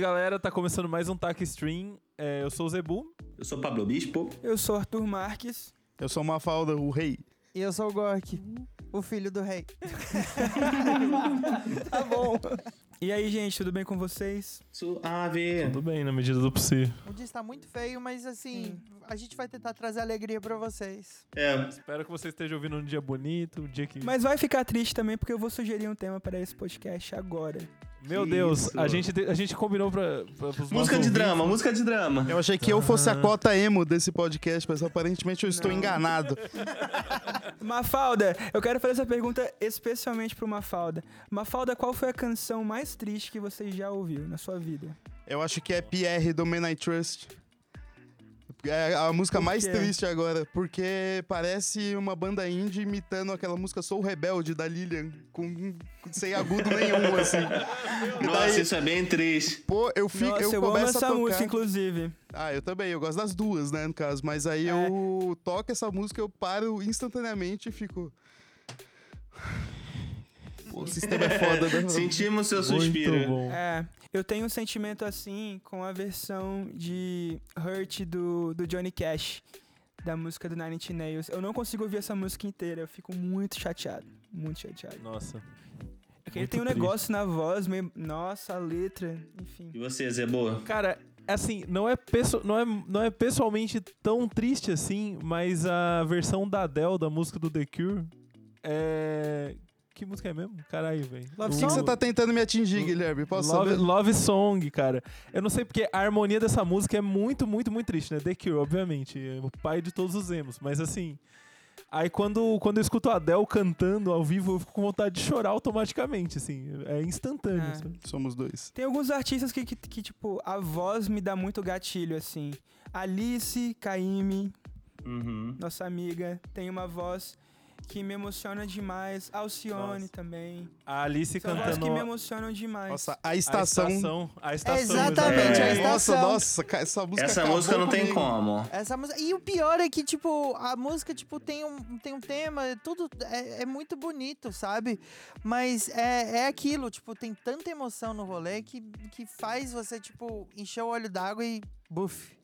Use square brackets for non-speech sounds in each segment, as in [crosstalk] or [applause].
Oi, galera, tá começando mais um TAC Stream. É, eu sou o Zebu. Eu sou Pablo Bispo. Eu sou Arthur Marques. Eu sou Mafalda, o rei. E eu sou o Gork, o filho do rei. [laughs] tá bom. E aí, gente, tudo bem com vocês? Suave. Tudo bem, na medida do possível. O dia está muito feio, mas assim, a gente vai tentar trazer alegria pra vocês. É. Espero que você esteja ouvindo um dia bonito, um dia que. Mas vai ficar triste também, porque eu vou sugerir um tema para esse podcast agora. Meu Que Deus, isso. a gente, te- a gente combinou pra. pra Música de ouvintes. drama, música de drama. Eu achei que eu fosse a cota emo desse podcast, mas aparentemente eu estou enganado. [laughs] Mafalda, eu quero fazer essa pergunta especialmente pro Mafalda. Mafalda, qual foi a canção mais triste que você já ouviu na sua vida? Eu acho que é Pierre do Man I Trust. É a música Por mais triste agora, porque parece uma banda indie imitando aquela música Sou Rebelde da Lilian, com, sem agudo nenhum, [laughs] assim. E Nossa, daí, isso é bem triste. pô, eu fico, Nossa, eu, eu, amo começo a essa tocar. música, inclusive. Ah, eu também, eu gosto das duas, né, no caso. Mas aí É. eu toco essa música, eu paro instantaneamente e fico. O sistema é foda, né? [laughs] Sentimos seu Muito suspiro. bom. É, eu tenho um sentimento assim com a versão de Hurt do, do Johnny Cash, da música do Nine Inch Nails. Eu não consigo ouvir essa música inteira, eu fico muito chateado, muito chateado. Nossa. É que ele tem um triste. negócio na voz, meio... Nossa, a letra, enfim. E você, Zebo? Cara, assim, não é, pesso- não, é, não é pessoalmente tão triste assim, mas a versão da Adele da música do The Cure é. Que música é mesmo? Caralho, velho. Love O que, que você tá tentando me atingir, Guilherme? Posso Love, saber? Love Song, cara. Eu não sei porque a harmonia dessa música é muito, muito, muito triste, né? The Cure, obviamente. É o pai de todos os emos. Mas assim. Aí quando, quando eu escuto a Adele cantando ao vivo, eu fico com vontade de chorar automaticamente, assim. É instantâneo. É. sabe? Somos dois. Tem alguns artistas que, que, que, tipo, a voz me dá muito gatilho, assim. Alice Caymmi, Uhum. nossa amiga, tem uma voz que me emociona demais. Alcione Nossa. também. A Alice São cantando. que me emocionam demais. Nossa, a a estação. estação. A estação. Exatamente, a exatamente. estação. Nossa, nossa, essa música Essa música não tem comigo. como. Essa música. E o pior é que, tipo, a música, tipo, tem um, tem um tema, tudo é, é muito bonito, sabe? Mas é, é aquilo, tipo, tem tanta emoção no rolê que, que faz você, tipo, encher o olho d'água e. Buf.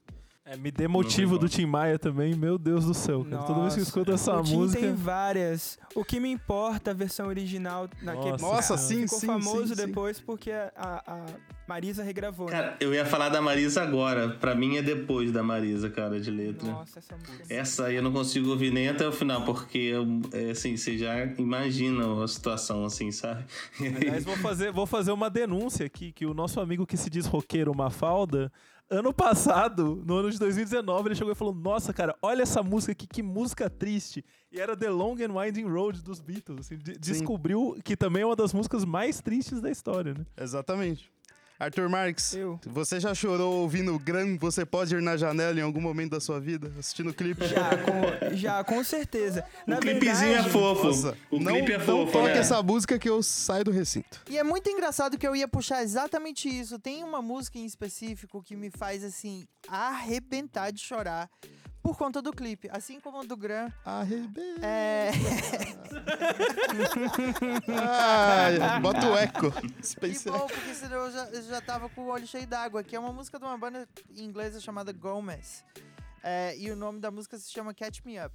É, me dê motivo do Tim Maia também, meu Deus do céu, cara. Toda vez que eu escuto essa o Tim música. tem várias. O que me importa a versão original naquele Nossa, Nossa, sim, ficou sim, famoso sim, sim. depois porque a, a- Marisa regravou. né? Cara, eu ia falar da Marisa agora. Pra mim é depois da Marisa, cara, de letra. Nossa, essa música. é Essa aí eu não consigo ouvir nem até o final, porque, é, assim, você já imagina a situação, assim, sabe? Aliás, vou fazer, vou fazer uma denúncia aqui, que o nosso amigo que se diz roqueiro Mafalda, ano passado, no ano de 2019, ele chegou e falou, nossa, cara, olha essa música aqui, que música triste. E era The Long and Winding Road dos Beatles. assim, de- descobriu que também é uma das músicas mais tristes da história, né? Exatamente. Arthur Marques, Eu. você já chorou ouvindo Gram Você Pode Ir na Janela em algum momento da sua vida? Assistindo o clipe? Já, com, já, com certeza. Na o clipezinho verdade, é fofo. Nossa, o não, clipe é não fofo, toque né? essa música que eu saio do recinto. E é muito engraçado que eu ia puxar exatamente isso. Tem uma música em específico que me faz, assim, arrebentar de chorar por conta do clipe. Assim como o do Gran. Arrebenta. É. [laughs] Ah, bota o eco. Que bom, porque senão eu já, eu já tava com o olho cheio d'água. Que é uma música de uma banda inglesa chamada Gomez. É, e o nome da música se chama Catch Me Up.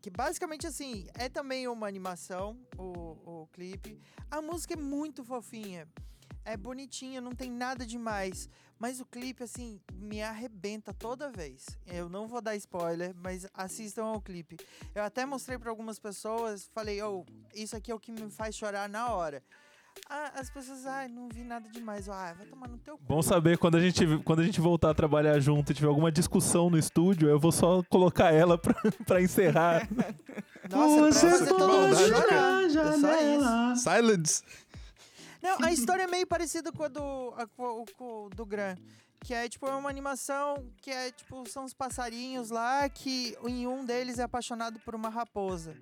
Que basicamente, assim, é também uma animação, o, o clipe. A música é muito fofinha. É bonitinha, não tem nada demais. Mas o clipe, assim, me arrebenta toda vez. Eu não vou dar spoiler, mas assistam ao clipe. Eu até mostrei para algumas pessoas, falei, oh, isso aqui é o que me faz chorar na hora. Ah, as pessoas, ai, não vi nada demais. Ah, vai tomar no teu cu. Bom saber quando a gente, quando a gente voltar a trabalhar junto e tiver alguma discussão no estúdio, eu vou só colocar ela pra, [laughs] pra encerrar. [laughs] Nossa, é pra Você fazer todo mundo pode chorar. É só isso. Silence. Não, a [laughs] história é meio parecida com a do, a, com, com do Gran. Que é, tipo, é uma animação que é, tipo, são os passarinhos lá que em um deles é apaixonado por uma raposa.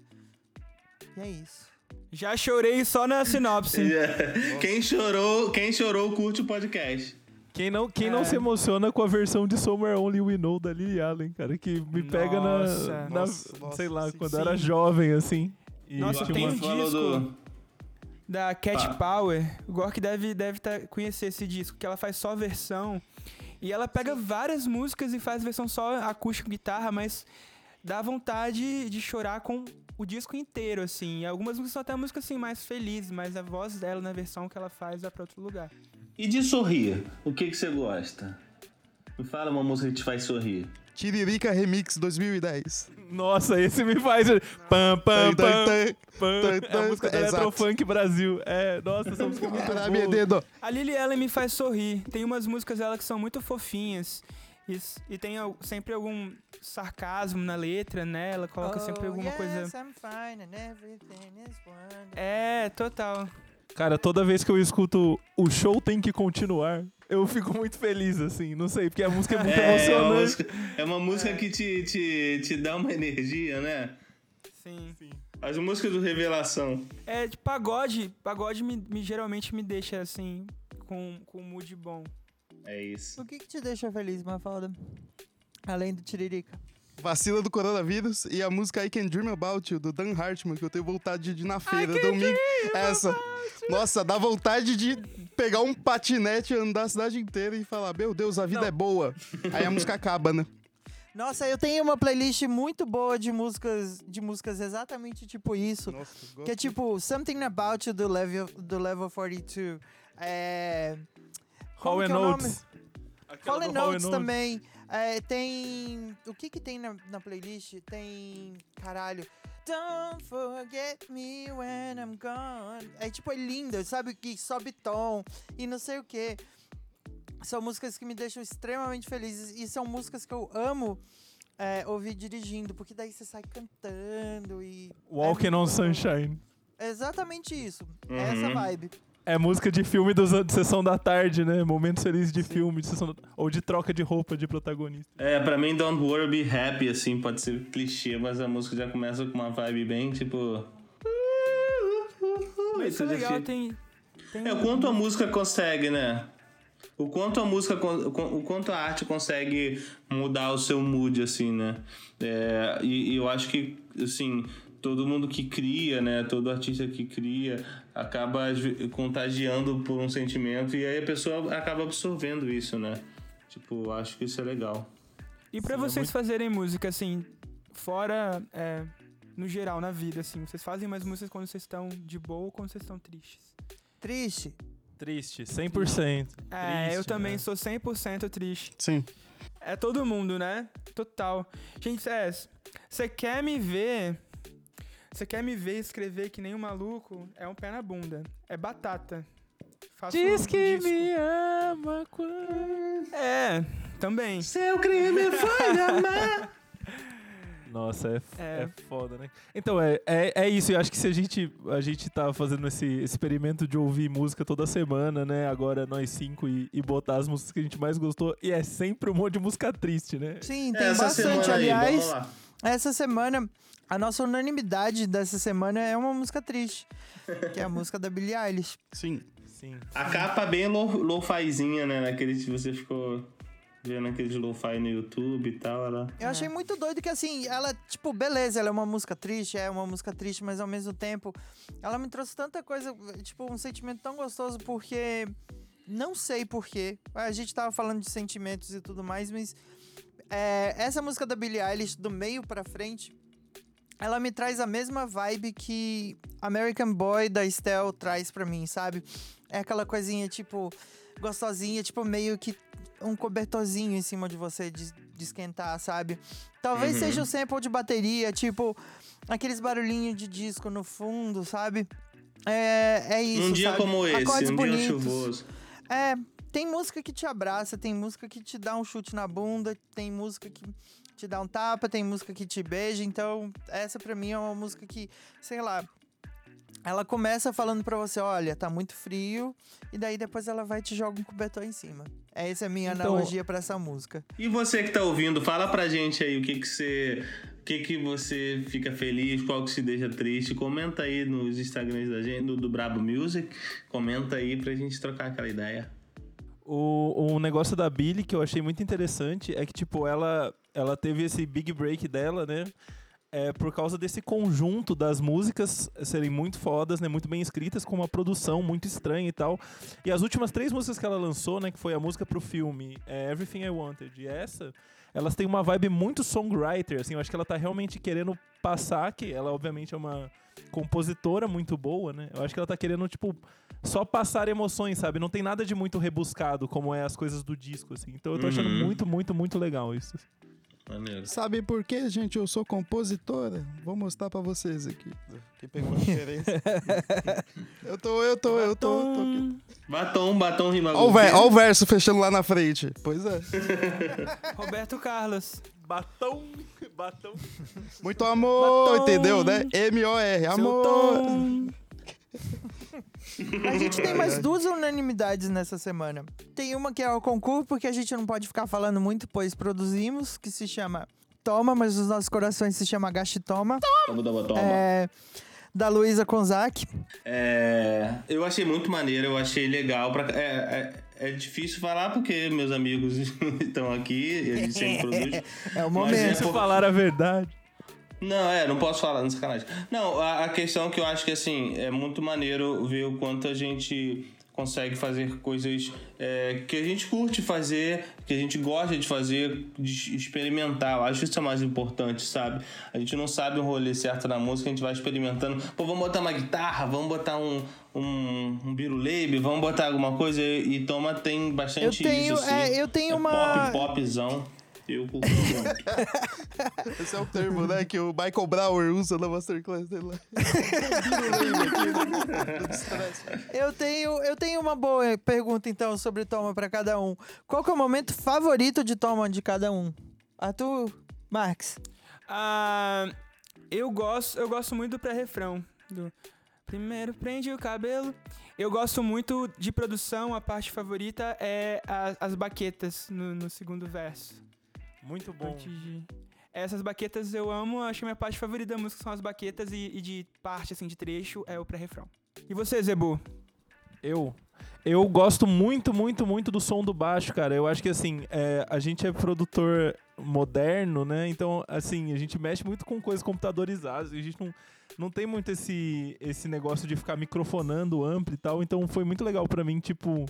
E é isso. Já chorei só na sinopse. [laughs] É. Quem chorou, quem chorou curte o podcast. Quem não, quem não É. se emociona com a versão de Somewhere Only We Know da Lily Allen, cara, que me pega Nossa. na, na- Nossa, nossa, sei lá, sim, quando sim. eu era jovem, assim. E Nossa, tinha tem um disco. do- da Cat Tá. Power. O Gork deve, deve tá, conhecer esse disco, que ela faz só versão. E ela pega várias músicas e faz versão só acústico guitarra, mas dá vontade de chorar com o disco inteiro, assim. E algumas músicas são até músicas assim, mais felizes, mas a voz dela na versão que ela faz vai pra outro lugar. E de sorrir, o que, que você gosta? Me fala uma música que te faz sorrir. Tiririca Remix 2010. Nossa, esse me faz. Pam, pam, Tan, pam, tan, pam. tan, É a tan. música do. Eletrofunk Brasil. É, nossa, essa música é muito boa. dedo. A Lily Allen me faz sorrir. Tem umas músicas dela que são muito fofinhas. E, e tem sempre algum sarcasmo na letra, né? Ela coloca sempre Oh, alguma yes, coisa. I'm fine and everything is wonderful. É, total. Cara, toda vez que eu escuto o show tem que continuar, eu fico muito feliz, assim. Não sei, porque a música é muito É, é uma emocionante. música, é uma música que te, te, te dá uma energia, né? Sim. As músicas do Revelação. É, de pagode. Pagode me, me- geralmente me deixa assim, com, com um mood bom. É isso. O que, que te deixa feliz, Mafalda? Além do Tiririca. Vacila do coronavírus e a música I Can Dream About You, do Dan Hartman, que eu tenho vontade de ir na feira domingo. Essa. Nossa, dá vontade de pegar um patinete, andar a cidade inteira e falar: Meu Deus, a vida Não. é boa. Aí a música acaba, né? Nossa, eu tenho uma playlist muito boa de músicas, de músicas exatamente tipo isso. Nossa, Que é tipo Something About You do Level, do level 42. É. Hall Como and que é? Notes. Hall Hall and Notes também. É, tem. O que que tem na, na playlist? Tem. Caralho. Don't forget me when I'm gone. É tipo, é lindo, sabe? Que sobe tom e não sei o que. São músicas que me deixam extremamente felizes. E são músicas que eu amo é, ouvir dirigindo, porque daí você sai cantando e. Walking é on bom. Sunshine. É exatamente isso. Uhum. É essa vibe. É música de filme dos, de sessão da tarde, né? Momentos felizes de filme, de sessão da- ou de troca de roupa de protagonista. É, pra mim, Don't Worry Be Happy, assim, pode ser clichê, mas a música já começa com uma vibe bem, tipo... Mas isso é legal, tem. tem É, o quanto a música consegue, né? O quanto a música, o quanto a arte consegue mudar o seu mood, assim, né? É, e, e eu acho que, assim, todo mundo que cria, né? Todo artista que cria acaba contagiando por um sentimento e aí a pessoa acaba absorvendo isso, né? Tipo, acho que isso é legal. E pra Sim, é vocês muito- fazerem música, assim, fora, é, no geral, na vida, assim, vocês fazem mais músicas quando vocês estão de boa ou quando vocês estão tristes? Triste. Triste, 100%. É, eu Triste, também né? sou 100% triste. Sim. É todo mundo, né? Total. Gente, é, você quer me ver... Você quer me ver escrever que nem um maluco? É um pé na bunda. É batata. Faço Diz um que disco. me ama quando... É, também. Seu crime foi amar. [laughs] Nossa, é, É. é foda, né? Então, é, é, é isso. Eu acho que se a gente, a gente tá fazendo esse experimento de ouvir música toda semana, né? Agora nós cinco e, e botar as músicas que a gente mais gostou. E é sempre um monte de música triste, né? Sim, tem Essa bastante. aí, Aliás, essa semana, a nossa unanimidade dessa semana é uma música triste. que é a música da Billie Eilish. Sim. Sim. A capa bem lo- lo-fizinha, né? Naquele que você ficou vendo aqueles lo-fi no YouTube e tal. Ela... Eu achei muito doido que, assim, ela, tipo, beleza, ela é uma música triste, é uma música triste, mas ao mesmo tempo, ela me trouxe tanta coisa, tipo, um sentimento tão gostoso, porque. Não sei porquê. A gente tava falando de sentimentos e tudo mais, mas. é, essa música da Billie Eilish, do meio pra frente, ela me traz a mesma vibe que American Boy da Estelle traz pra mim, sabe? É aquela coisinha, tipo, gostosinha, tipo, meio que um cobertorzinho em cima de você de, de esquentar, sabe? Talvez Uhum. seja o sample de bateria, tipo, aqueles barulhinhos de disco no fundo, sabe? É, é isso. um dia sabe? como esse, Acordes um bonitos. dia chuvoso. É, tem música que te abraça, tem música que te dá um chute na bunda, tem música que te dá um tapa, tem música que te beija. Então, essa pra mim é uma música que, sei lá, ela começa falando pra você, olha, tá muito frio, e daí depois ela vai e te joga um cobertor em cima. Essa é a minha Então- analogia pra essa música. E você que tá ouvindo, fala pra gente aí o que que você... O que que você fica feliz, qual que se deixa triste. Comenta aí nos Instagrams da gente, do, do Brabo Music. Comenta aí pra gente trocar aquela ideia. O, o negócio da Billy que eu achei muito interessante é que, tipo, ela, ela teve esse big break dela, né? é por causa desse conjunto das músicas serem muito fodas, né? Muito bem escritas, com uma produção muito estranha e tal. E as últimas três músicas que ela lançou, né? Que foi a música pro filme é Everything I Wanted e essa, elas têm uma vibe muito songwriter, assim. Eu acho que ela tá realmente querendo passar, que ela obviamente é uma compositora muito boa, né? Eu acho que ela tá querendo, tipo, só passar emoções, sabe? Não tem nada de muito rebuscado, como é as coisas do disco, assim. Então eu tô achando Uhum. muito, muito, muito legal isso. Maneiro. Sabe por quê, gente? Eu sou compositora. Vou mostrar pra vocês aqui. Quem pegou a referência? [laughs] eu tô, eu tô, eu tô. tô aqui. Batom, batom rima Ó o, ver- ó o verso fechando lá na frente. Pois é. [laughs] Roberto Carlos. Batom, batom. Muito amor, Batom. entendeu, né? M-O-R, amor. A gente tem mais duas unanimidades nessa semana. Tem uma que é o concurso, porque a gente não pode ficar falando muito, pois produzimos, que se chama Toma, mas os nossos corações se chama Gaste Toma. Toma, toma, toma. É, da Luísa Konzak. É, eu achei muito maneiro, eu achei legal. Pra, é, é, é difícil falar porque meus amigos [laughs] estão aqui, a gente sempre produz. [laughs] É o Mas momento. Se por- falar a verdade. Não, é, não posso falar, não sacanagem. Não, a, a questão que eu acho que assim, é muito maneiro ver o quanto a gente consegue fazer coisas é, que a gente curte fazer, que a gente gosta de fazer, de experimentar. Eu acho isso é mais importante, sabe? A gente não sabe o rolê certo na música, a gente vai experimentando. Pô, vamos botar uma guitarra, vamos botar um, um, um biruleibe, vamos botar alguma coisa e, e toma tem bastante Eu tenho- isso, assim. é, eu tenho É uma- Pop, popzão. Eu curto [laughs] muito. Esse é o termo, né? Que o Michael Brower usa na Masterclass dele lá. [laughs] Eu tenho, eu tenho uma boa pergunta, então, sobre Toma pra cada um. Qual que é o momento favorito de Toma de cada um? Arthur, Marx. Ah, eu gosto, eu gosto muito do pré-refrão. Do primeiro prende o cabelo. Eu gosto muito de produção, a parte favorita é a- as baquetas no, no segundo verso. Muito bom. Essas baquetas eu amo, acho que minha parte favorita da música são as baquetas e, e de parte, assim, de trecho é o pré-refrão. E você, Zebu? Eu. Eu gosto muito, muito, muito do som do baixo, cara. Eu acho que assim, é, a gente é produtor moderno, né? Então, assim, a gente mexe muito com coisas computadorizadas. A gente não, não tem muito esse, esse negócio de ficar microfonando amplo e tal. Então foi muito legal pra mim, tipo,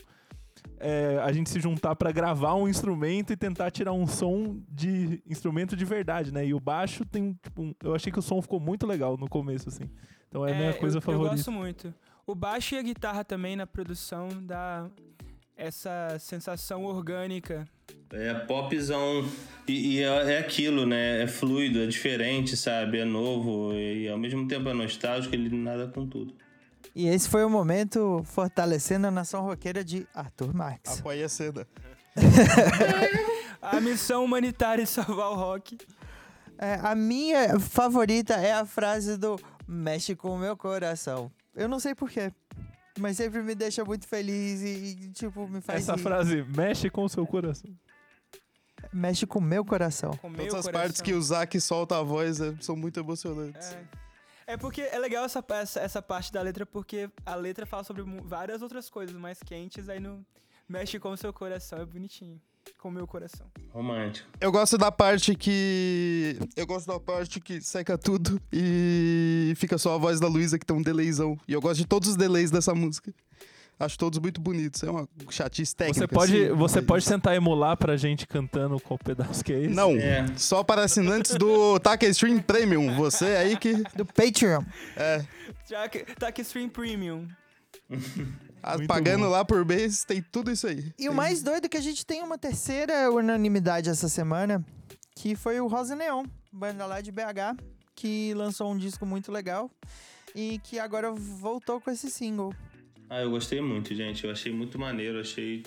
é, a gente se juntar pra gravar um instrumento e tentar tirar um som de instrumento de verdade, né? E o baixo tem, tipo, um- eu achei que o som ficou muito legal no começo, assim. Então é a minha coisa eu, favorita. Eu gosto muito. O baixo e a guitarra também na produção dá essa sensação orgânica. É popzão. E, e é, é aquilo, né? É fluido, é diferente, sabe? É novo. E ao mesmo tempo é nostálgico, ele nada com tudo. E esse foi o momento fortalecendo a nação roqueira de Arthur Marx. Apoia a cena. [laughs] A missão humanitária de salvar o rock. É, a minha favorita é a frase do mexe com o meu coração. Eu não sei porquê, mas sempre me deixa muito feliz e, e, tipo, me faz Essa rir. frase mexe com o seu coração. Mexe com o meu coração. Com meu Todas as coração. partes que o Zack solta a voz é, são muito emocionantes. É. É porque é legal essa, essa, essa parte da letra, porque a letra fala sobre várias outras coisas mais quentes, aí não mexe com o seu coração, é bonitinho. Com o meu coração. Romântico. Eu gosto da parte que. Eu gosto da parte que seca tudo e fica só a voz da Luísa que tem um delayzão. E eu gosto de todos os delays dessa música. Acho todos muito bonitos. É uma chatice técnica. Você pode, assim, você mas- pode tentar emular pra gente cantando qual pedaço que é esse? Não, É. só para assinantes do Taka Stream Premium. Você aí que. Do Patreon. É. Aqui Stream Premium. a- Muito pagando bom. lá por mês, tem tudo isso aí. E o mais doido é que a gente tem uma terceira unanimidade essa semana, que foi o Rosa Neon, banda lá de BH, que lançou um disco muito legal e que agora voltou com esse single. Ah, eu gostei muito, gente. Eu achei muito maneiro, achei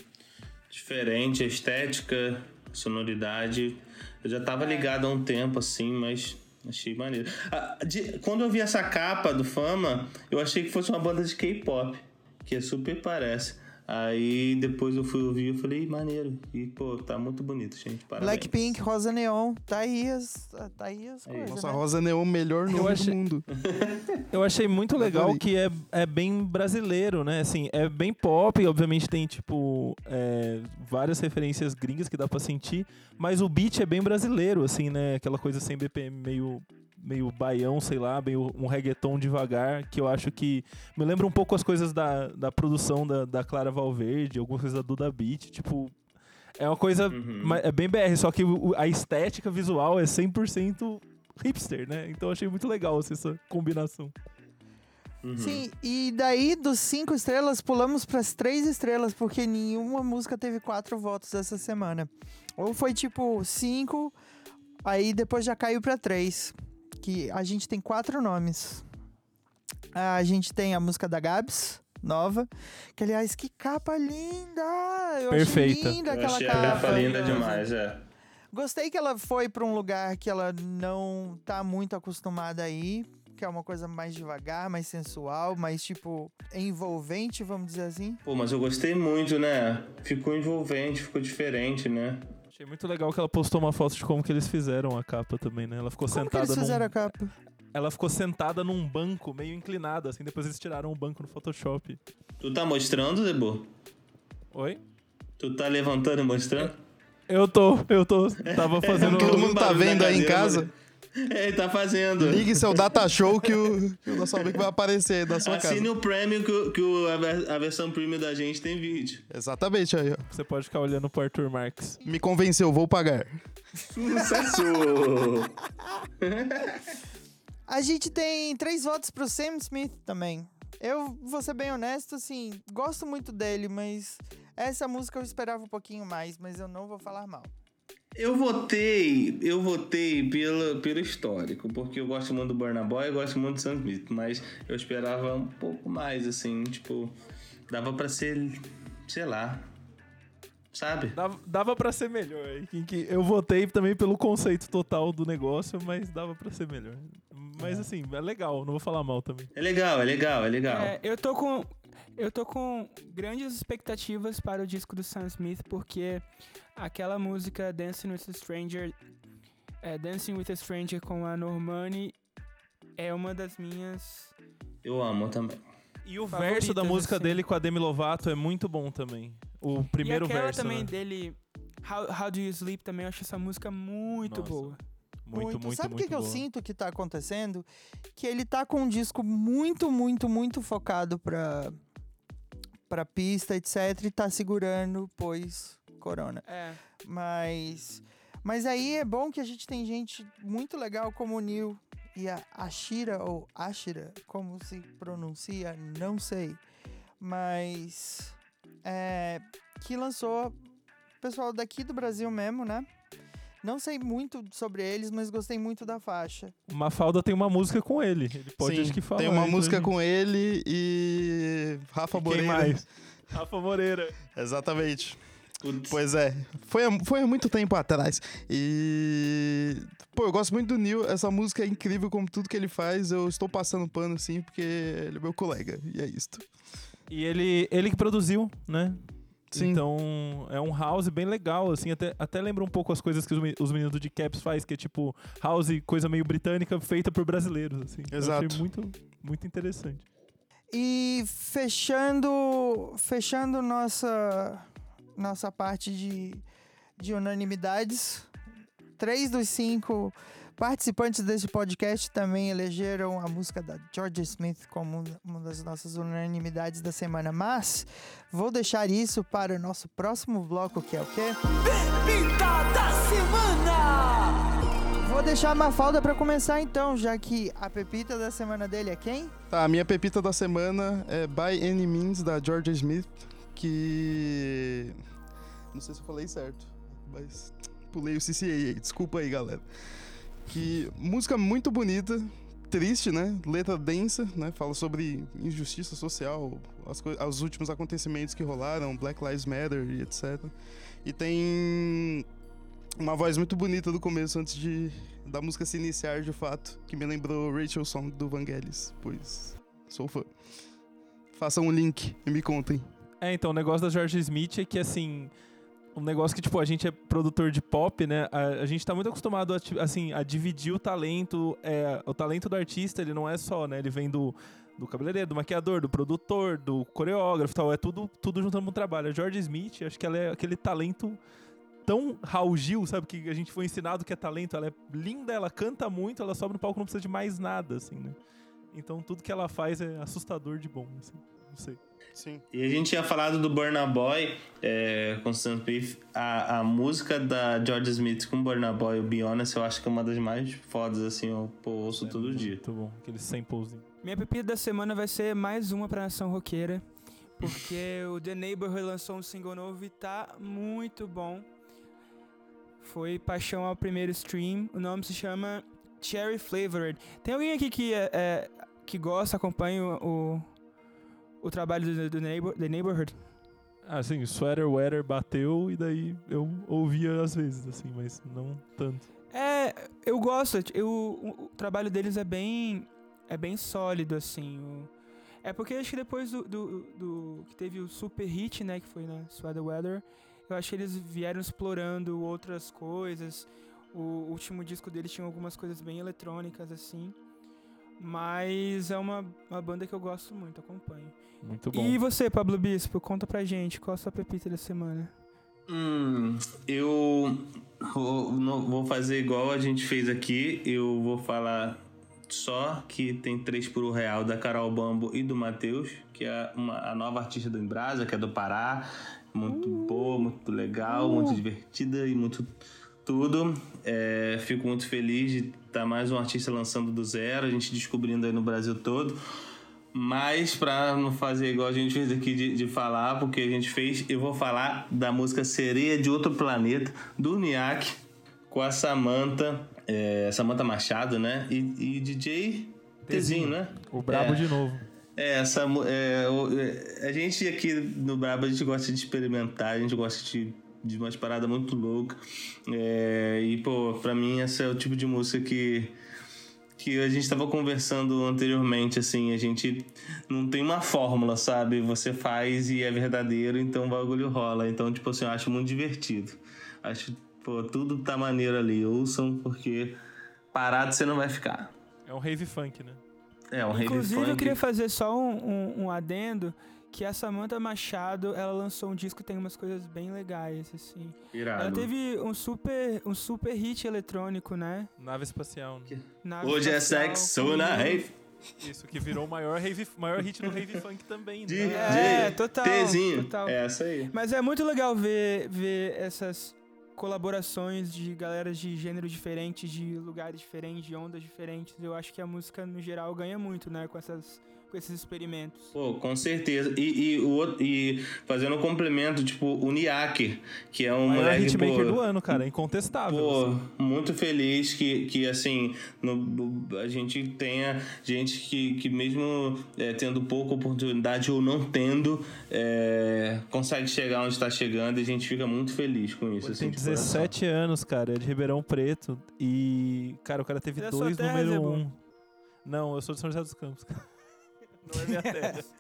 diferente a estética, a sonoridade. Eu já tava ligado há um tempo, assim, mas achei maneiro. Ah, de- quando eu vi essa capa do Fama, eu achei que fosse uma banda de K-pop, que super parece. Aí depois eu fui ouvir e falei, "Ih, maneiro. E, pô, tá muito bonito, gente. Parabéns. Blackpink, Rosa Neon, tá aí as, tá aí as coisas, Nossa, né? Rosa Neon, melhor nome achei- do mundo. [laughs] Eu achei muito legal que é, é bem brasileiro, né? Assim, é bem pop, obviamente tem, tipo, é, várias referências gringas que dá pra sentir, mas o beat é bem brasileiro, assim, né? Aquela coisa sem BPM meio meio baião, sei lá, meio um reggaeton devagar, que eu acho que me lembra um pouco as coisas da, da produção da, da Clara Valverde, algumas coisas da Duda Beat, tipo... É uma coisa... Uhum. É bem BR, só que a estética visual é 100% hipster, né? Então eu achei muito legal assim, essa combinação. Uhum. Sim, e daí dos cinco estrelas pulamos para as três estrelas, porque nenhuma música teve quatro votos essa semana. Ou foi tipo cinco, aí depois já caiu para três. Que a gente tem quatro nomes. A gente tem a música da Gabs, nova. Que aliás, que capa linda! Eu Perfeita. achei linda Eu aquela achei a capa. capa linda demais, é. Gostei que ela foi pra um lugar que ela não tá muito acostumada a ir, que é uma coisa mais devagar, mais sensual, mais tipo envolvente, vamos dizer assim. Pô, mas eu gostei muito, né? Ficou envolvente, ficou diferente, né? Achei muito legal que ela postou uma foto de como que eles fizeram a capa também, né? Ela ficou Como que sentada eles fizeram num... a capa? Ela ficou sentada num banco, meio inclinada, assim, depois eles tiraram o banco no Photoshop. Tu tá mostrando, Debo? Oi? Tu tá levantando e mostrando? Eu tô, eu tô. Tava [laughs] fazendo. Todo mundo tá vendo aí em casa? É, [laughs] ele tá fazendo. Ligue seu data show que o, que o nosso amigo vai aparecer aí na sua Assine casa. o Premium que, o- que o- a, ver- a versão Premium da gente tem vídeo. Exatamente aí, ó. Você pode ficar olhando pro Arthur Marques. Me convenceu, vou pagar. Sucesso! [laughs] A gente tem três votos pro Sam Smith também. Eu vou ser bem honesto, assim, gosto muito dele, mas essa música eu esperava um pouquinho mais, mas eu não vou falar mal. Eu votei, eu votei pelo, pelo histórico, porque eu gosto muito do Burna Boy e gosto muito do Sam Smith, mas eu esperava um pouco mais, assim, tipo, dava pra ser, sei lá, sabe? Dava, dava pra ser melhor. Eu votei também pelo conceito total do negócio, mas dava pra ser melhor. Mas assim, é legal, não vou falar mal também. É legal, é legal, é legal. É, eu tô com. Eu tô com grandes expectativas para o disco do Sam Smith, porque aquela música Dancing with a Stranger. é, Dancing with a Stranger com a Normani é uma das minhas. Eu amo também. E o verso da música assim. dele com a Demi Lovato é muito bom também. O primeiro e aquela verso. também né? dele. How, How Do You Sleep também, eu acho essa música muito Nossa. boa. Muito, muito, Sabe o muito que, que eu sinto que tá acontecendo? Que ele tá com um disco muito, muito, muito focado pra, pra pista, etc. E tá segurando, pois, corona. É. Mas. Mas aí é bom que a gente tem gente muito legal como o Neil e a Ashira, ou Ashira, como se pronuncia, não sei. Mas. É, que lançou pessoal daqui do Brasil mesmo, né? Não sei muito sobre eles, mas gostei muito da faixa. O Mafalda tem uma música com ele. Ele pode Sim, acho que falar. tem uma aí pra música gente. com ele e Rafa E Quem Moreira. mais? Rafa Moreira. Exatamente. Putz, Pois é, foi, há- foi há muito tempo atrás. E. Pô, eu gosto muito do Neil. Essa música é incrível como tudo que ele faz. Eu estou passando pano, sim, porque ele é meu colega. E é isto. E ele, ele que produziu, né? Sim. Então, é um house bem legal, assim, até, até lembra um pouco as coisas que os, me- os meninos do Caps faz, que é tipo house, coisa meio britânica, feita por brasileiros, assim. Eu Exato. achei muito, muito interessante. E fechando, fechando nossa, nossa parte de, de unanimidades, três dos cinco participantes desse podcast também elegeram a música da Georgia Smith como uma das nossas unanimidades da semana. Mas vou deixar isso para o nosso próximo bloco, que é o quê? Pepita da semana! Vou deixar a Mafalda para começar então, já que a pepita da semana dele é quem? Tá, a minha pepita da semana é By Any Means, da Georgia Smith. Que. Não sei se eu falei certo, mas pulei o CCA aí. Desculpa aí, galera. Que música muito bonita, triste, né? Letra densa, né? Fala sobre injustiça social, as os últimos acontecimentos que rolaram, Black Lives Matter e etc. E tem uma voz muito bonita do começo, antes de da música se iniciar de fato, que me lembrou Rachel Song do Vangelis, pois sou fã. Façam um link e me contem. É, então, o negócio da George Smith é que, assim, um negócio que, tipo, a gente é produtor de pop, né? A, a gente tá muito acostumado, a, assim, a dividir o talento. É, o talento do artista, ele não é só, né? Ele vem do, do cabeleireiro, do maquiador, do produtor, do coreógrafo tal. É tudo, tudo juntando no trabalho. A George Smith, acho que ela é aquele talento tão Raul Gil, sabe? Que a gente foi ensinado que é talento. Ela é linda, ela canta muito, ela sobe no palco, não precisa de mais nada, assim, né? Então tudo que ela faz é assustador de bom, assim. Não sei. Sim. E a gente tinha falado do Burna Boy é, com Sam Smith. A, a música da George Smith com Burna Boy, o Be Honest, eu acho que é uma das mais fodas, assim, eu pô, ouço todo dia. Muito bom. Aquele samplezinho. Minha pepita da semana vai ser mais uma pra nação roqueira. Porque [laughs] o The Neighborhood lançou um single novo e tá muito bom. Foi Paixão ao primeiro stream. O nome se chama Cherry Flavored. Tem alguém aqui que, é, é, que gosta, acompanha o, o, trabalho do, do neighbor, The Neighborhood? Ah, sim, Sweater Weather bateu e daí eu ouvia às vezes, assim, mas não tanto. É, eu gosto. Eu, o, o trabalho deles é bem, é bem sólido, assim. o- é porque acho que depois do, do, do- que teve o super hit, né, que foi na Sweater Weather, eu acho que eles vieram explorando outras coisas. O último disco deles tinha algumas coisas bem eletrônicas, assim. Mas é uma, uma banda que eu gosto muito, acompanho. Muito bom. E você, Pablo Bispo, conta pra gente, qual a sua pepita da semana? Hum, eu vou, não- vou fazer igual a gente fez aqui. Eu vou falar só que tem três por um real da Carol Bambo e do Matheus, que é uma, a nova artista do Embrasa, que é do Pará. Muito boa, muito legal, muito divertida e muito tudo. É, fico muito feliz de estar mais um artista lançando do zero, a gente descobrindo aí no Brasil todo. Mas pra não fazer igual a gente fez aqui de, de falar, porque a gente fez, eu vou falar da música Sereia de Outro Planeta, do Niak, com a Samantha, é, Samantha Machado, né? E, e DJ Tezinho, né? O Brabo É. de novo. É, essa, mu- é, é, a gente aqui no Brabo, a gente gosta de experimentar, a gente gosta de, de umas paradas muito loucas. É, e, pô, pra mim, esse é o tipo de música que, que a gente tava conversando anteriormente, assim, a gente não tem uma fórmula, sabe? Você faz e é verdadeiro, então o bagulho rola. Então, tipo assim, eu acho muito divertido. Acho, pô, tudo tá maneiro ali. Ouçam, porque parado você não vai ficar. É um rave funk, né? É um rave Inclusive, funk. eu queria fazer só um, um, um adendo, que a Samantha Machado, ela lançou um disco que tem umas coisas bem legais, assim. Irado. Ela teve um super, um super hit eletrônico, né? Nave espacial. Né? Nave Hoje é espacial, sexo com- na rave. Isso, que virou o maior, rave, maior hit do rave funk também, DJ né? É, total, Tzinho. total. É essa aí. Mas é muito legal ver, ver essas colaborações de galeras de gênero diferentes, de lugares diferentes, de ondas diferentes. Eu acho que a música, no geral, ganha muito, né? Com, essas, com esses experimentos. Pô, com certeza. E, e, o outro- e fazendo um complemento, tipo, o Niak, que é um O maior moleque, hitmaker pô, do ano, cara. É incontestável. Pô, assim. muito feliz que, que assim, no- a gente tenha gente que, que mesmo é, tendo pouca oportunidade ou não tendo, é, consegue chegar onde está chegando e a gente fica muito feliz com isso. Assim, tem de coração. 17 anos, cara. É de Ribeirão Preto. E, cara, o cara teve Ele é dois terra, número Zebu? um. Não, eu sou de São José dos Campos. Não é minha terra. [laughs]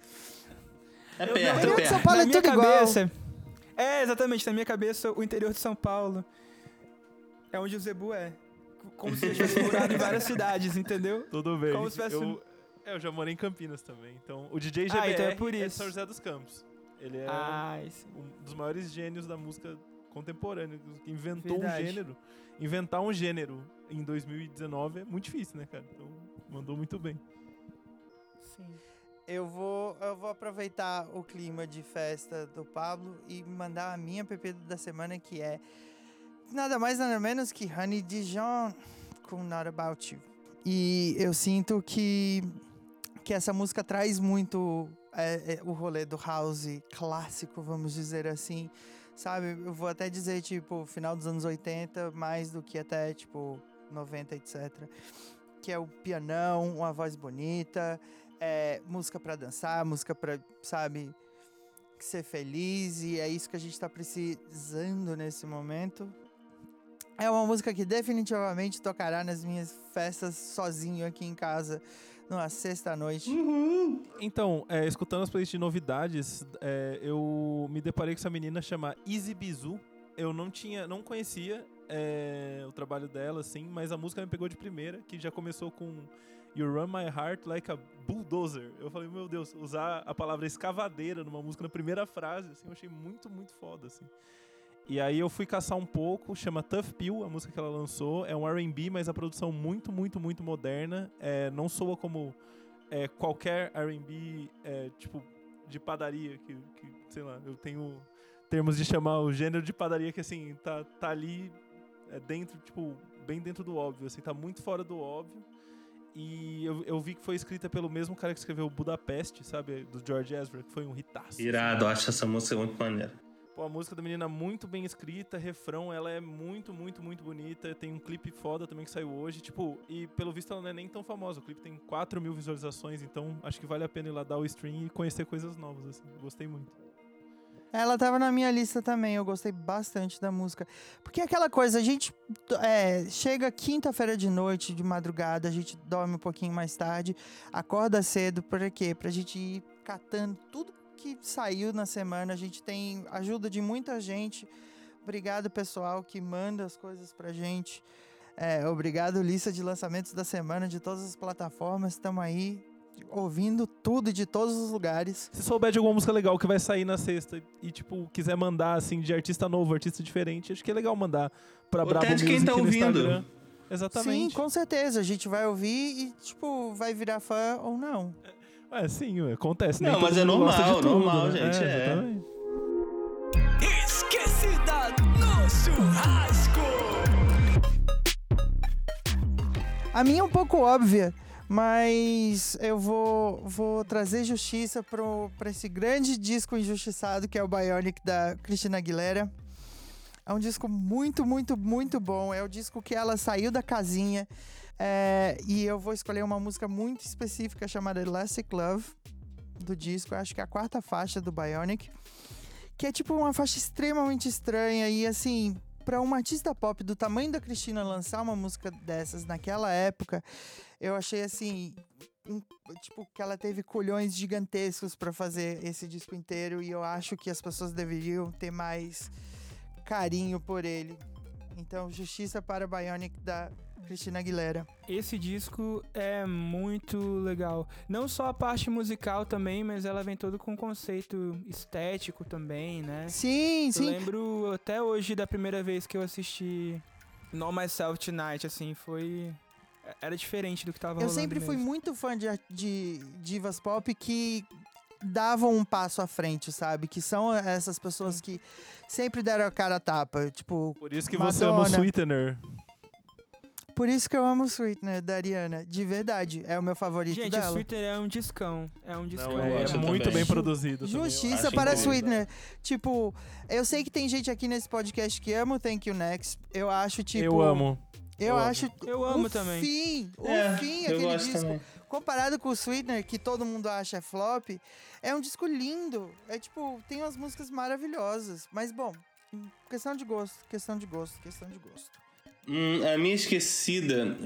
É Eu- perto, não, é Interior de São perto. Paulo na é minha tudo igual. cabeça. É, exatamente, na minha cabeça, o interior de São Paulo é onde o Zebu é. Como se tivesse [laughs] morado em várias cidades, entendeu? Tudo bem. Como se tivesse eu, é, eu já morei em Campinas também. Então, o DJ GBR Ah, então é por de isso. São José dos Campos. Ele é Ah, um dos maiores gênios da música contemporânea. que Inventou Verdade. um gênero. Inventar um gênero em 2019 é muito difícil, né, cara? Então, mandou muito bem. Sim. Eu vou, eu vou aproveitar o clima de festa do Pablo e mandar a minha pepita da semana, que é nada mais nada menos que Honey Dijon com Not About You. E eu sinto que, que essa música traz muito é, é, o rolê do house clássico, vamos dizer assim. Sabe, eu vou até dizer, tipo, final dos anos 80, mais do que até, tipo, 90, etc. Que é o pianão, uma voz bonita, é, música pra dançar, música pra, sabe, ser feliz e é isso que a gente tá precisando nesse momento. É uma música que definitivamente tocará nas minhas festas sozinho aqui em casa numa sexta-noite. Então, é, escutando as playlists de novidades, é, eu me deparei com essa menina chama Easy Bizu. Eu não tinha, não conhecia é, o trabalho dela, assim, mas a música me pegou de primeira, que já começou com You Run My Heart Like a Bulldozer. Eu falei, meu Deus, usar a palavra escavadeira numa música na primeira frase, assim, eu achei muito, muito foda, assim. E aí eu fui caçar um pouco, chama Tough Pill, a música que ela lançou. É um R&B, mas a produção muito, muito, muito moderna. É, não soa como é, qualquer R&B, é, tipo, de padaria, que, que, sei lá, eu tenho termos de chamar o gênero de padaria que, assim, tá, tá ali é, dentro, tipo, bem dentro do óbvio, assim, tá muito fora do óbvio. E eu, eu vi que foi escrita pelo mesmo cara que escreveu Budapeste, sabe? Do George Ezra, que foi um hitaço. Irado, acho essa música muito maneira. Pô, a música da menina é muito bem escrita, refrão, ela é muito, muito, muito bonita. Tem um clipe foda também que saiu hoje. Tipo, e pelo visto ela não é nem tão famosa. O clipe tem 4 mil visualizações, então acho que vale a pena ir lá dar o stream e conhecer coisas novas, assim. Gostei muito. Ela tava na minha lista também, eu gostei bastante da música. Porque é aquela coisa, a gente é, chega quinta-feira de noite, de madrugada, a gente dorme um pouquinho mais tarde, acorda cedo, pra quê? Pra gente ir catando tudo que saiu na semana. A gente tem ajuda de muita gente. Obrigado, pessoal, que manda as coisas pra gente. É, obrigado, lista de lançamentos da semana de todas as plataformas. Estamos aí ouvindo tudo de todos os lugares. Se souber de alguma música legal que vai sair na sexta e, tipo, quiser mandar, assim, de artista novo, artista diferente, acho que é legal mandar pra Brabo até de quem Music tá ouvindo. Instagram. Sim, Exatamente. com certeza. A gente vai ouvir e, tipo, vai virar fã ou não. É, sim, ué, acontece. Não, nem mas é normal, tudo, normal, né? gente, é. exatamente. Esquecida no churrasco. A minha é um pouco óbvia, mas eu vou, vou trazer justiça pro, pra esse grande disco injustiçado que é o Bionic da Christina Aguilera. É um disco muito, muito, muito bom. É o disco que ela saiu da casinha. É, e eu vou escolher uma música muito específica chamada Elastic Love do disco. Eu acho que é a quarta faixa do Bionic. Que é tipo uma faixa extremamente estranha e assim, para uma artista pop do tamanho da Cristina lançar uma música dessas naquela época, eu achei assim, um- tipo que ela teve colhões gigantescos para fazer esse disco inteiro e eu acho que as pessoas deveriam ter mais carinho por ele. Então, justiça para Bionic da Cristina Aguilera. Esse disco é muito legal. Não só a parte musical também, mas ela vem todo com um conceito estético também, né? Sim, Eu sim. lembro até hoje da primeira vez que eu assisti Know Myself Tonight, assim, foi. Era diferente do que tava Eu rolando sempre fui mesmo. muito fã de, de divas pop que davam um passo à frente, sabe? Que são essas pessoas que sempre deram a cara a tapa. Tipo, Por isso que você ama o Madonna. Sweetener. Por isso que eu amo Sweetener da Ariana. De verdade, é o meu favorito Gente, dela. o Twitter é um discão. É um discão. Não, é, gosto muito também. bem produzido. Justiça para incrível. Sweetener. Tipo, eu sei que tem gente aqui nesse podcast que ama o Thank You Next. Eu acho, tipo. eu amo. Eu, eu amo. acho. Eu amo o também. Fim, o É, fim, eu aquele gosto disco. também. Comparado com o Sweetener, que todo mundo acha flop, é um disco lindo. É tipo, tem umas músicas maravilhosas. Mas, bom, questão de gosto, questão de gosto, questão de gosto. Hum, a minha esquecida.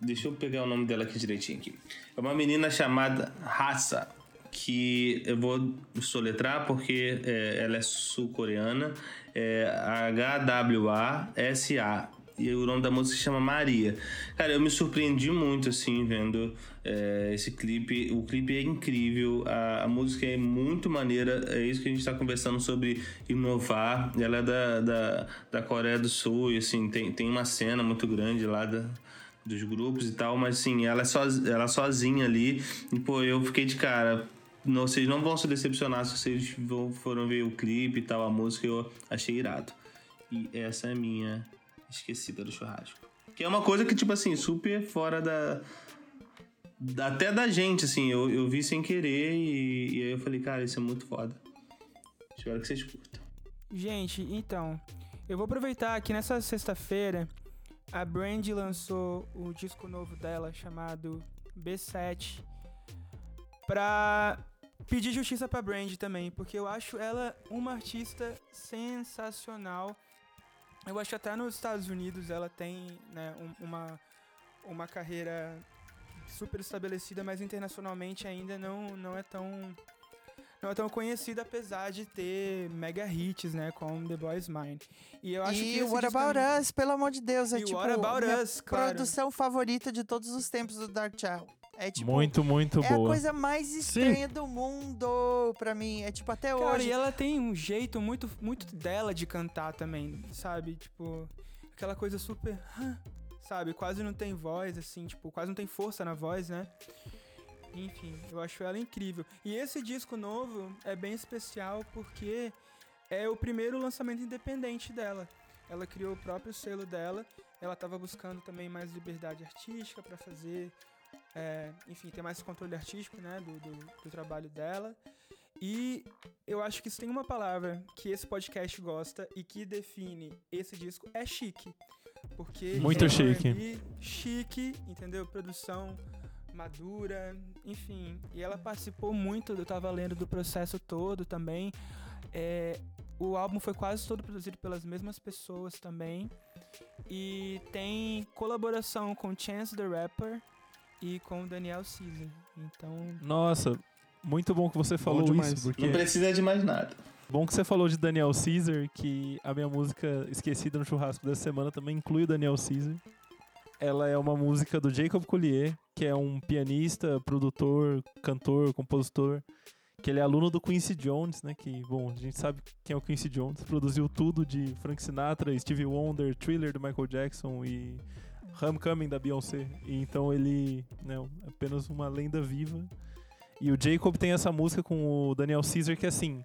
Deixa eu pegar o nome dela aqui direitinho aqui. É uma menina chamada Hassa, que eu vou soletrar porque é, ela é sul-coreana. É H-W-A-S-A. E o nome da música se chama Maria. Cara, eu me surpreendi muito, assim, vendo é, esse clipe. O clipe é incrível, a, a música é muito maneira. É isso que a gente tá conversando sobre inovar. Ela é da, da, da Coreia do Sul e, assim, tem, tem uma cena muito grande lá da, dos grupos e tal, mas, assim, ela é soz, ela sozinha ali. E, pô, eu fiquei de cara. Não, vocês não vão se decepcionar se vocês vão- foram ver o clipe e tal, a música eu achei irado. E essa é minha esquecida do churrasco. Que é uma coisa que, tipo assim, super fora da. até da gente, assim. Eu, eu vi sem querer e, e aí eu falei, cara, isso é muito foda. Espero que vocês curtam. Gente, então, eu vou aproveitar que nessa sexta-feira a Brand lançou o disco novo dela chamado B7 pra pedir justiça pra Brand também, porque eu acho ela uma artista sensacional. Eu acho que até nos Estados Unidos ela tem né, um- uma, uma carreira super estabelecida, mas internacionalmente ainda não, não é tão não é tão conhecida, apesar de ter mega hits, né, com The Boys Mine. E eu acho que e esse What About é- Us, pelo amor de Deus, é E tipo What About minha Us, claro. produção favorita de todos os tempos do Dark Child. É tipo. muito, muito é a boa. coisa mais estranha do mundo pra mim. É tipo, até Cara, hoje. e ela tem um jeito muito, muito dela de cantar também, sabe? Tipo, aquela coisa super. Sabe? Quase não tem voz, assim, tipo, quase não tem força na voz, né? Enfim, eu acho ela incrível. E esse disco novo é bem especial porque é o primeiro lançamento independente dela. Ela criou o próprio selo dela. Ela estava buscando também mais liberdade artística para fazer, é, enfim, ter mais controle artístico, né, do, do, do trabalho dela. E eu acho que se tem uma palavra que esse podcast gosta e que define esse disco é chique. Porque Muito é chique. R&B chique, entendeu? Produção madura, enfim. E ela participou muito, eu tava lendo do processo todo também. É, o álbum foi quase todo produzido pelas mesmas pessoas também. E tem colaboração com Chance the Rapper e com Daniel Caesar. Então, Nossa, muito bom que você falou demais. isso, porque Não precisa de mais nada. bom que você falou de Daniel Caesar, que a minha música esquecida no churrasco dessa semana também inclui o Daniel Caesar. Ela é uma música do Jacob Collier, que é um pianista, produtor, cantor, compositor, que ele é aluno do Quincy Jones, né? Que, bom, a gente sabe quem é o Quincy Jones. Produziu tudo de Frank Sinatra, Stevie Wonder, Thriller do Michael Jackson e Homecoming da Beyoncé. E então ele né, é apenas uma lenda viva. E o Jacob tem essa música com o Daniel Caesar que assim,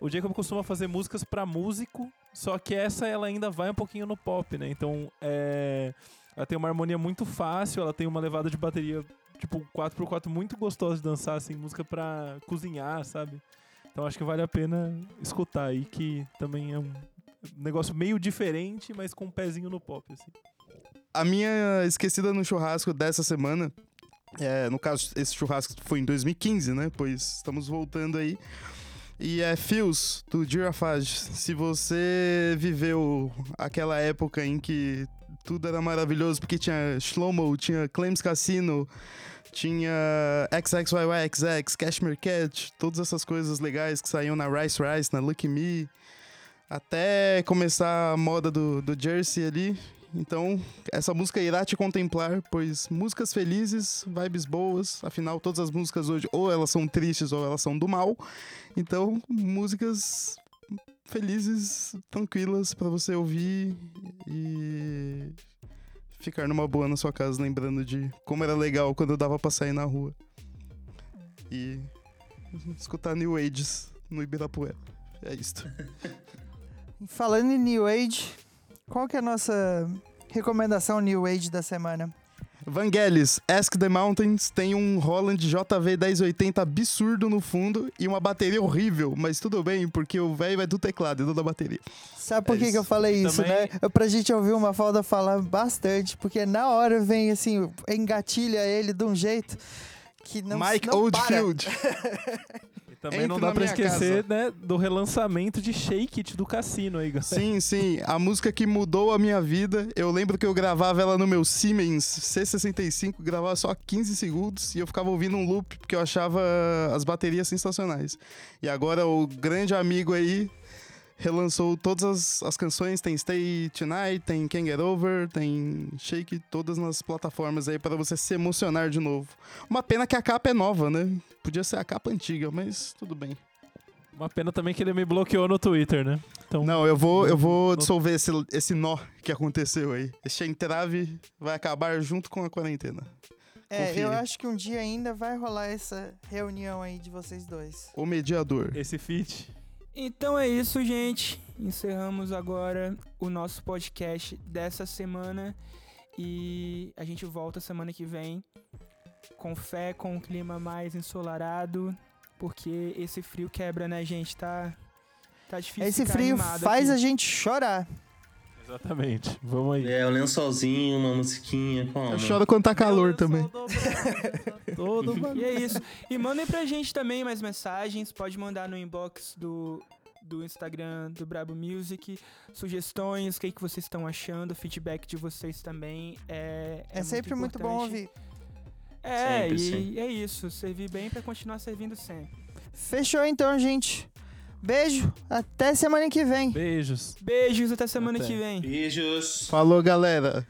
o Jacob costuma fazer músicas pra músico, só que essa ela ainda vai um pouquinho no pop, né? Então, é, ela tem uma harmonia muito fácil, ela tem uma levada de bateria tipo 4x4 muito gostosa de dançar assim, música pra cozinhar, sabe? Então acho que vale a pena escutar aí que também é um negócio meio diferente, mas com um pezinho no pop assim. A minha esquecida no churrasco dessa semana, é, no caso, esse churrasco foi em 2015, né? Pois estamos voltando aí. E é Fios, do Girafage. Se você viveu aquela época em que tudo era maravilhoso, porque tinha Shlomo, tinha Claims Cassino, tinha XXYYXX, Cashmere Cat, todas essas coisas legais que saíam na Rice Rice, na Lucky Me, até começar a moda do, do Jersey ali. Então, essa música irá te contemplar, pois músicas felizes, vibes boas, afinal, todas as músicas hoje ou elas são tristes ou elas são do mal. Então, músicas felizes, tranquilas pra você ouvir e ficar numa boa na sua casa, lembrando de como era legal quando dava pra sair na rua. E escutar New Ages no Ibirapuera. É isto. [laughs] Falando em New Age, qual que é a nossa recomendação New Age da semana? Vangelis, Ask the Mountains tem um Roland JV 1080 absurdo no fundo e uma bateria horrível, mas tudo bem, porque o velho vai do teclado e do da bateria. Sabe por É que, que eu falei E isso, também- né? É Pra gente ouvir uma falda falar bastante, porque na hora vem assim, engatilha ele de um jeito que não Mike não. Oldfield. [laughs] Também Entre não dá pra esquecer, né, do relançamento de Shake It do Cassino aí, galera. Sim, sim, a música que mudou a minha vida. Eu lembro que eu gravava ela no meu Siemens C65, gravava só 15 segundos e eu ficava ouvindo um loop porque eu achava as baterias sensacionais. E agora o grande amigo aí relançou todas as, as canções, tem Stay Tonight, tem Can't Get Over, tem Shake, todas nas plataformas aí para você se emocionar de novo. Uma pena que a capa é nova, né? Podia ser a capa antiga, mas tudo bem. Uma pena também que ele me bloqueou no Twitter, né? Então, Não, eu vou, eu vou dissolver esse, esse nó que aconteceu aí. Esse entrave vai acabar junto com a quarentena. É, Confia. eu acho que um dia ainda vai rolar essa reunião aí de vocês dois. O mediador. esse feat. Então é isso, gente. Encerramos agora o nosso podcast dessa semana e a gente volta semana que vem com fé, com um clima mais ensolarado, porque esse frio quebra, né, gente? Tá tá difícil Esse ficar frio faz aqui. a gente chorar. Exatamente. Vamos aí. É, o lençolzinho, uma musiquinha. Como? Eu choro quando tá calor também. Todo mundo. [laughs] E é isso. E mandem pra gente também mais mensagens. Pode mandar no inbox do, do Instagram do Brabo Music. Sugestões, o que, que vocês estão achando. Feedback de vocês também. É, É, sempre muito bom importante. ouvir. É, Sempre, e sim. é isso. Servir bem pra continuar servindo sempre. Fechou então, gente. Beijo, até semana que vem. Beijos. Beijos, até semana Até. que vem. Beijos. Falou, galera.